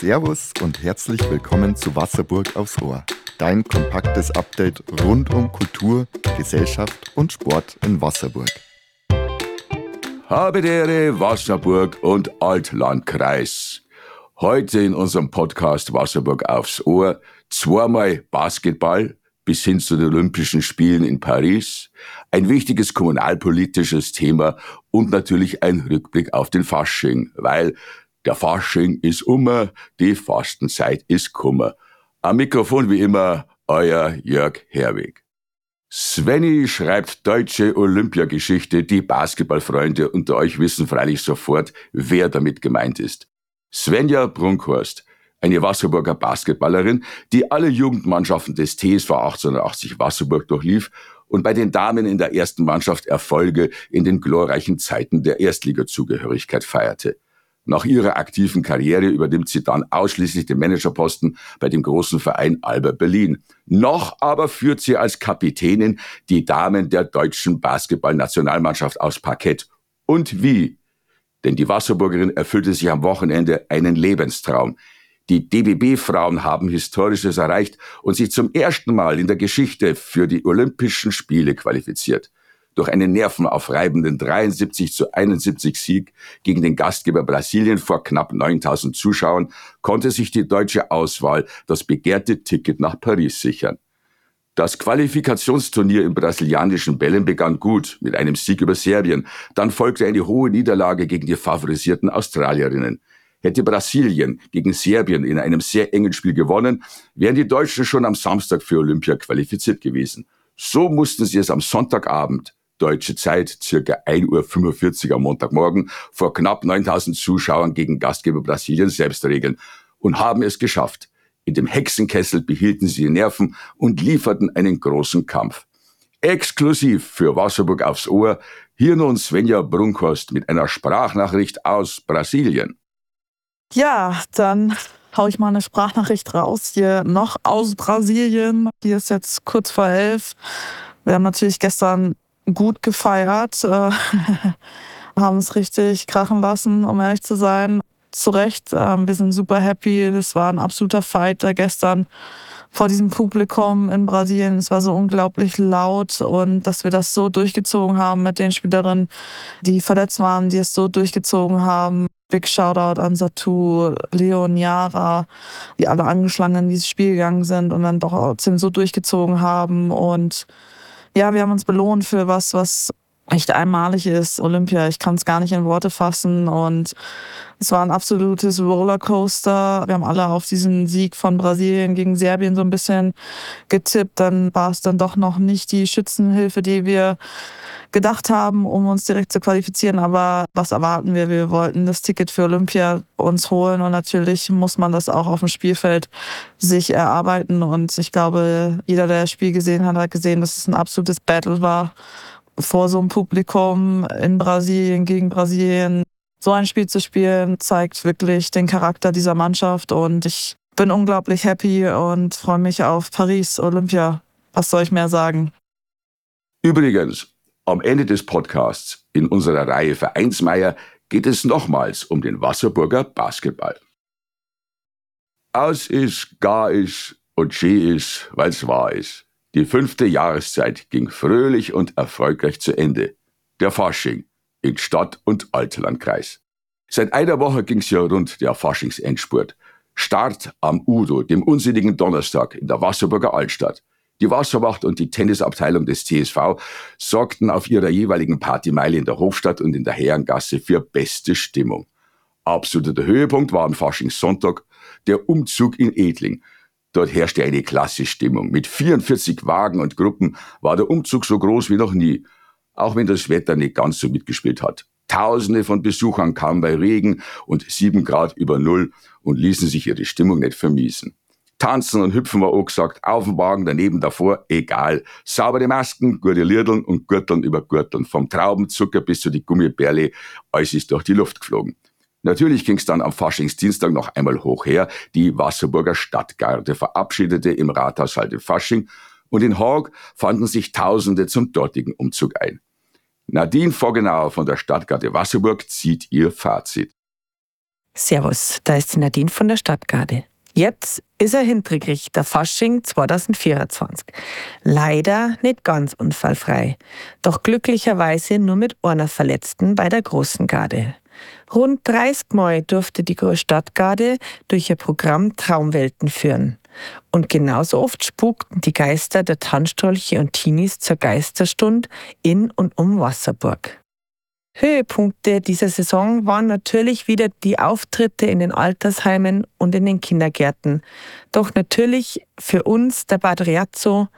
Servus und herzlich willkommen zu Wasserburg aufs Ohr. Dein kompaktes Update rund um Kultur, Gesellschaft und Sport in Wasserburg. Habe Ehre, Wasserburg und Altlandkreis. Heute in unserem Podcast Wasserburg aufs Ohr zweimal Basketball bis hin zu den Olympischen Spielen in Paris, ein wichtiges kommunalpolitisches Thema und natürlich ein Rückblick auf den Fasching, weil der Fasching ist ummer, die Fastenzeit ist kummer. Am Mikrofon wie immer euer Jörg Herwig. Svenny schreibt deutsche Olympiageschichte. Die Basketballfreunde unter euch wissen freilich sofort, wer damit gemeint ist. Svenja Brunkhorst, eine Wasserburger Basketballerin, die alle Jugendmannschaften des TSV 1880 Wasserburg durchlief und bei den Damen in der ersten Mannschaft Erfolge in den glorreichen Zeiten der Erstligazugehörigkeit feierte. Nach ihrer aktiven Karriere übernimmt sie dann ausschließlich den Managerposten bei dem großen Verein Alba Berlin. Noch aber führt sie als Kapitänin die Damen der deutschen Basketballnationalmannschaft aus Parkett. Und wie? Denn die Wasserburgerin erfüllte sich am Wochenende einen Lebenstraum. Die DBB-Frauen haben Historisches erreicht und sich zum ersten Mal in der Geschichte für die Olympischen Spiele qualifiziert. Durch einen nervenaufreibenden 73 zu 71 Sieg gegen den Gastgeber Brasilien vor knapp 9000 Zuschauern konnte sich die deutsche Auswahl das begehrte Ticket nach Paris sichern. Das Qualifikationsturnier im brasilianischen Bällen begann gut mit einem Sieg über Serbien. Dann folgte eine hohe Niederlage gegen die favorisierten Australierinnen. Hätte Brasilien gegen Serbien in einem sehr engen Spiel gewonnen, wären die Deutschen schon am Samstag für Olympia qualifiziert gewesen. So mussten sie es am Sonntagabend deutsche Zeit, circa 1.45 Uhr am Montagmorgen, vor knapp 9000 Zuschauern gegen Gastgeber Brasilien selbst regeln und haben es geschafft. In dem Hexenkessel behielten sie die Nerven und lieferten einen großen Kampf. Exklusiv für Wasserburg aufs Ohr, hier nun Svenja Brunkhorst mit einer Sprachnachricht aus Brasilien. Ja, dann hau ich mal eine Sprachnachricht raus hier noch aus Brasilien. Hier ist jetzt kurz vor elf. Wir haben natürlich gestern gut gefeiert, äh, haben es richtig krachen lassen, um ehrlich zu sein. Zu Recht, äh, wir sind super happy. Das war ein absoluter Fight da gestern vor diesem Publikum in Brasilien. Es war so unglaublich laut und dass wir das so durchgezogen haben mit den Spielerinnen, die verletzt waren, die es so durchgezogen haben. Big Shoutout an Satu, Leon, Yara, die alle angeschlagen in dieses Spiel gegangen sind und dann doch trotzdem so durchgezogen haben und ja, wir haben uns belohnt für was, was echt einmalig ist. Olympia, ich kann es gar nicht in Worte fassen und es war ein absolutes Rollercoaster. Wir haben alle auf diesen Sieg von Brasilien gegen Serbien so ein bisschen getippt. Dann war es dann doch noch nicht die Schützenhilfe, die wir gedacht haben, um uns direkt zu qualifizieren. Aber was erwarten wir? Wir wollten das Ticket für Olympia uns holen und natürlich muss man das auch auf dem Spielfeld sich erarbeiten. Und ich glaube, jeder, der das Spiel gesehen hat, hat gesehen, dass es ein absolutes Battle war vor so einem Publikum in Brasilien gegen Brasilien. So ein Spiel zu spielen, zeigt wirklich den Charakter dieser Mannschaft und ich bin unglaublich happy und freue mich auf Paris Olympia. Was soll ich mehr sagen? Übrigens, am Ende des Podcasts in unserer Reihe Vereinsmeier geht es nochmals um den Wasserburger Basketball. Aus ist, gar ist und schee ist, weil's wahr ist. Die fünfte Jahreszeit ging fröhlich und erfolgreich zu Ende. Der Fasching in Stadt- und Alterlandkreis. Seit einer Woche ging's ja rund der Faschingsendspurt. Start am Udo, dem unsinnigen Donnerstag in der Wasserburger Altstadt. Die Wasserwacht und die Tennisabteilung des TSV sorgten auf ihrer jeweiligen Partymeile in der Hofstadt und in der Herrengasse für beste Stimmung. Absoluter Höhepunkt war am Faschingssonntag der Umzug in Edling. Dort herrschte eine klasse Stimmung. Mit 44 Wagen und Gruppen war der Umzug so groß wie noch nie, auch wenn das Wetter nicht ganz so mitgespielt hat. Tausende von Besuchern kamen bei Regen und sieben Grad über Null und ließen sich ihre Stimmung nicht vermiesen. Tanzen und Hüpfen war auch gesagt, auf dem Wagen, daneben, davor, egal. Saubere Masken, gute Lirdeln und Gürteln über Gürteln. Vom Traubenzucker bis zu die Gummibärle, alles ist durch die Luft geflogen. Natürlich ging's dann am Faschingsdienstag noch einmal hoch her. Die Wasserburger Stadtgarde verabschiedete im Rathaushalt den Fasching und in Haag fanden sich Tausende zum dortigen Umzug ein. Nadine Voggenauer von der Stadtgarde Wasserburg zieht ihr Fazit. Servus, da ist Nadine von der Stadtgarde. Jetzt ist er hinterkriegt, der Fasching 2024. Leider nicht ganz unfallfrei, doch glücklicherweise nur mit einer Verletzten bei der Großen Garde. Rund 30 Mal durfte die Stadtgarde durch ihr Programm Traumwelten führen. Und genauso oft spukten die Geister der Tanzstrolche und Teenies zur Geisterstund in und um Wasserburg. Höhepunkte dieser Saison waren natürlich wieder die Auftritte in den Altersheimen und in den Kindergärten. Doch natürlich für uns der Badriazzo,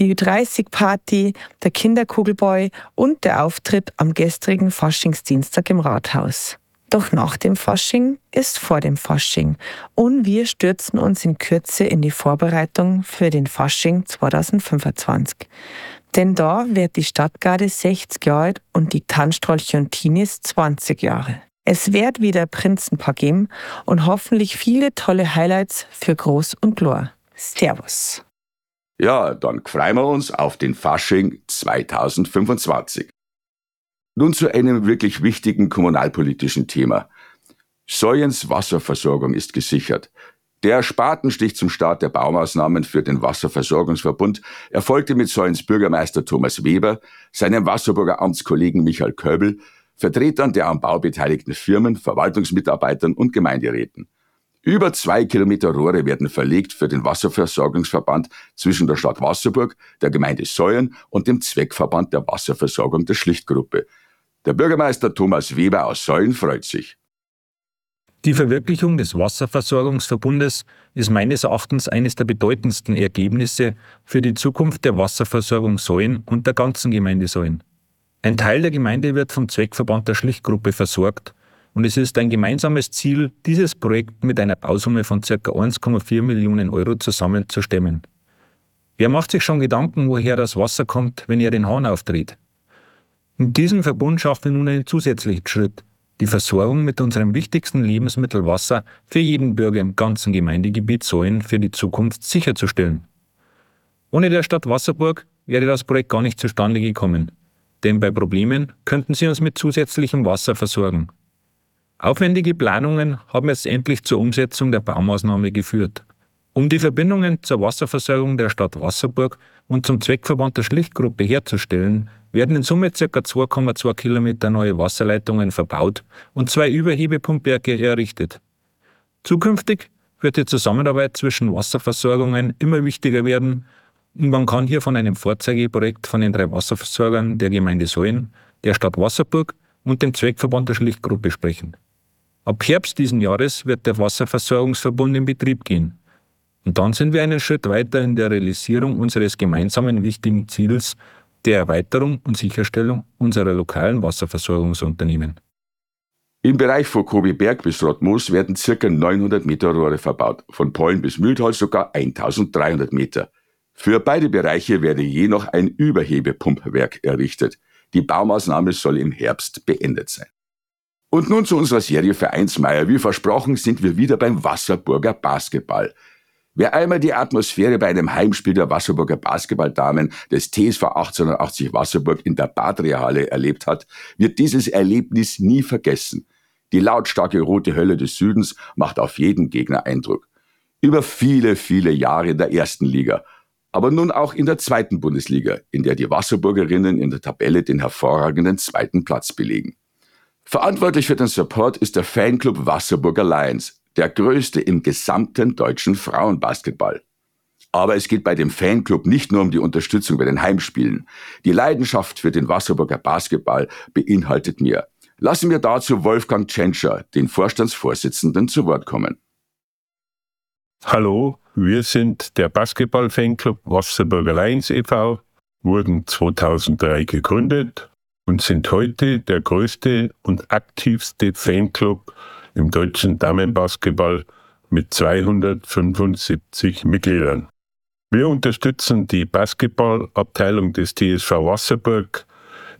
die 30-Party, der Kinderkugelboy und der Auftritt am gestrigen Faschingsdienstag im Rathaus. Doch nach dem Fasching ist vor dem Fasching und wir stürzen uns in Kürze in die Vorbereitung für den Fasching 2025. Denn da wird die Stadtgarde 60 Jahre alt und die Tanzstrolche und Teenies 20 Jahre. Es wird wieder Prinzenpaar geben und hoffentlich viele tolle Highlights für Groß und Glor. Servus. Ja, dann freuen wir uns auf den Fasching 2025. Nun zu einem wirklich wichtigen kommunalpolitischen Thema. Soyens Wasserversorgung ist gesichert. Der Spatenstich zum Start der Baumaßnahmen für den Wasserversorgungsverbund erfolgte mit Sollens Bürgermeister Thomas Weber, seinem Wasserburger Amtskollegen Michael Köbel, Vertretern der am Bau beteiligten Firmen, Verwaltungsmitarbeitern und Gemeinderäten. Über zwei Kilometer Rohre werden verlegt für den Wasserversorgungsverband zwischen der Stadt Wasserburg, der Gemeinde Säuern und dem Zweckverband der Wasserversorgung der Schlichtgruppe. Der Bürgermeister Thomas Weber aus Säulen freut sich. Die Verwirklichung des Wasserversorgungsverbundes ist meines Erachtens eines der bedeutendsten Ergebnisse für die Zukunft der Wasserversorgung Säuen und der ganzen Gemeinde Säuen. Ein Teil der Gemeinde wird vom Zweckverband der Schlichtgruppe versorgt und es ist ein gemeinsames Ziel, dieses Projekt mit einer Bausumme von ca. 1,4 Millionen Euro zusammenzustemmen. Wer macht sich schon Gedanken, woher das Wasser kommt, wenn er den Hahn aufdreht? In diesem Verbund schaffen wir nun einen zusätzlichen Schritt – die Versorgung mit unserem wichtigsten Lebensmittel Wasser für jeden Bürger im ganzen Gemeindegebiet Säulen für die Zukunft sicherzustellen. Ohne der Stadt Wasserburg wäre das Projekt gar nicht zustande gekommen, denn bei Problemen könnten sie uns mit zusätzlichem Wasser versorgen. Aufwendige Planungen haben jetzt endlich zur Umsetzung der Baumaßnahme geführt. Um die Verbindungen zur Wasserversorgung der Stadt Wasserburg und zum Zweckverband der Schlichtgruppe herzustellen, werden in Summe ca. 2,2 Kilometer neue Wasserleitungen verbaut und zwei Überhebepumpwerke errichtet. Zukünftig wird die Zusammenarbeit zwischen Wasserversorgungen immer wichtiger werden und man kann hier von einem Vorzeigeprojekt von den drei Wasserversorgern der Gemeinde Säulen, der Stadt Wasserburg und dem Zweckverband der Schlichtgruppe sprechen. Ab Herbst diesen Jahres wird der Wasserversorgungsverbund in Betrieb gehen. Und dann sind wir einen Schritt weiter in der Realisierung unseres gemeinsamen wichtigen Ziels der Erweiterung und Sicherstellung unserer lokalen Wasserversorgungsunternehmen. Im Bereich von Kobiberg bis Rottmoos werden ca. 900 Meter Rohre verbaut, von Pollen bis Mühltal sogar 1300 Meter. Für beide Bereiche werde je noch ein Überhebepumpwerk errichtet. Die Baumaßnahme soll im Herbst beendet sein. Und nun zu unserer Serie Vereinsmeier. Wie versprochen sind wir wieder beim Wasserburger Basketball. Wer einmal die Atmosphäre bei einem Heimspiel der Wasserburger Basketballdamen des TSV 1880 Wasserburg in der Badria-Halle erlebt hat, wird dieses Erlebnis nie vergessen. Die lautstarke rote Hölle des Südens macht auf jeden Gegner Eindruck. Über viele, viele Jahre in der ersten Liga, aber nun auch in der zweiten Bundesliga, in der die Wasserburgerinnen in der Tabelle den hervorragenden zweiten Platz belegen. Verantwortlich für den Support ist der Fanclub Wasserburger Lions, der größte im gesamten deutschen Frauenbasketball. Aber es geht bei dem Fanclub nicht nur um die Unterstützung bei den Heimspielen. Die Leidenschaft für den Wasserburger Basketball beinhaltet mehr. Lassen wir dazu Wolfgang Tschentscher, den Vorstandsvorsitzenden, zu Wort kommen. Hallo, wir sind der Basketball-Fanclub Wasserburger Lions e.V., wurden 2003 gegründet und sind heute der größte und aktivste Fanclub im deutschen Damenbasketball mit 275 Mitgliedern. Wir unterstützen die Basketballabteilung des TSV Wasserburg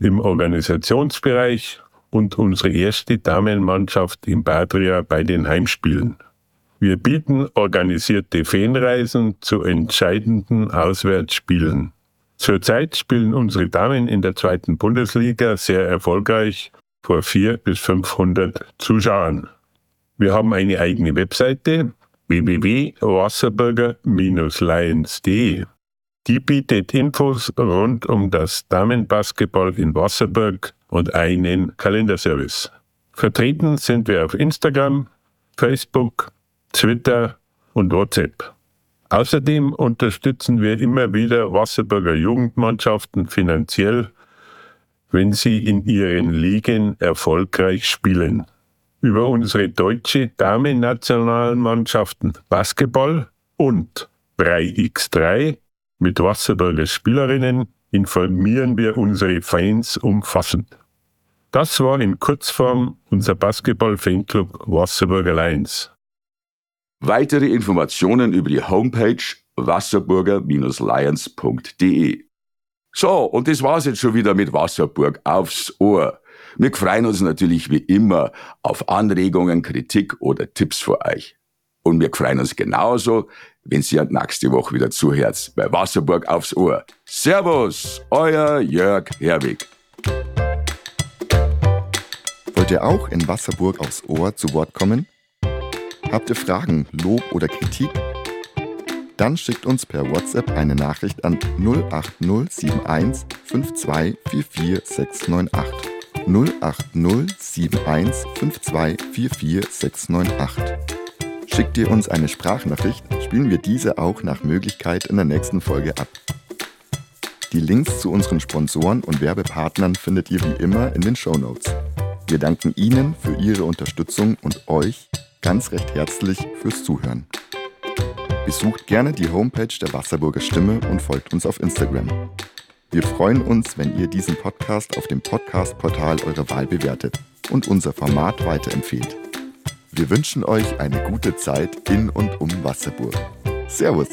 im Organisationsbereich und unsere erste Damenmannschaft in Badria bei den Heimspielen. Wir bieten organisierte Fanreisen zu entscheidenden Auswärtsspielen. Zurzeit spielen unsere Damen in der zweiten Bundesliga sehr erfolgreich vor 400 bis 500 Zuschauern. Wir haben eine eigene Webseite www.wasserburger-lions.de. Die bietet Infos rund um das Damenbasketball in Wasserburg und einen Kalenderservice. Vertreten sind wir auf Instagram, Facebook, Twitter und WhatsApp. Außerdem unterstützen wir immer wieder Wasserburger Jugendmannschaften finanziell, wenn sie in ihren Ligen erfolgreich spielen. Über unsere deutsche Damen-Nationalmannschaften Basketball und 3x3 mit Wasserburger Spielerinnen informieren wir unsere Fans umfassend. Das war in Kurzform unser Basketball-Fanclub Wasserburger Lions. Weitere Informationen über die Homepage wasserburger-lions.de. So, und das war's jetzt schon wieder mit Wasserburg aufs Ohr. Wir freuen uns natürlich wie immer auf Anregungen, Kritik oder Tipps für euch. Und wir freuen uns genauso, wenn Sie nächste Woche wieder zuhört bei Wasserburg aufs Ohr. Servus, euer Jörg Herwig. Wollt ihr auch in Wasserburg aufs Ohr zu Wort kommen? Habt ihr Fragen, Lob oder Kritik? Dann schickt uns per WhatsApp eine Nachricht an 08071 5244698. 08071 5244698. Schickt ihr uns eine Sprachnachricht, spielen wir diese auch nach Möglichkeit in der nächsten Folge ab. Die Links zu unseren Sponsoren und Werbepartnern findet ihr wie immer in den Show Notes. Wir danken Ihnen für Ihre Unterstützung und euch ganz recht herzlich fürs Zuhören. Besucht gerne die Homepage der Wasserburger Stimme und folgt uns auf Instagram. Wir freuen uns, wenn ihr diesen Podcast auf dem Podcast-Portal eurer Wahl bewertet und unser Format weiterempfehlt. Wir wünschen euch eine gute Zeit in und um Wasserburg. Servus!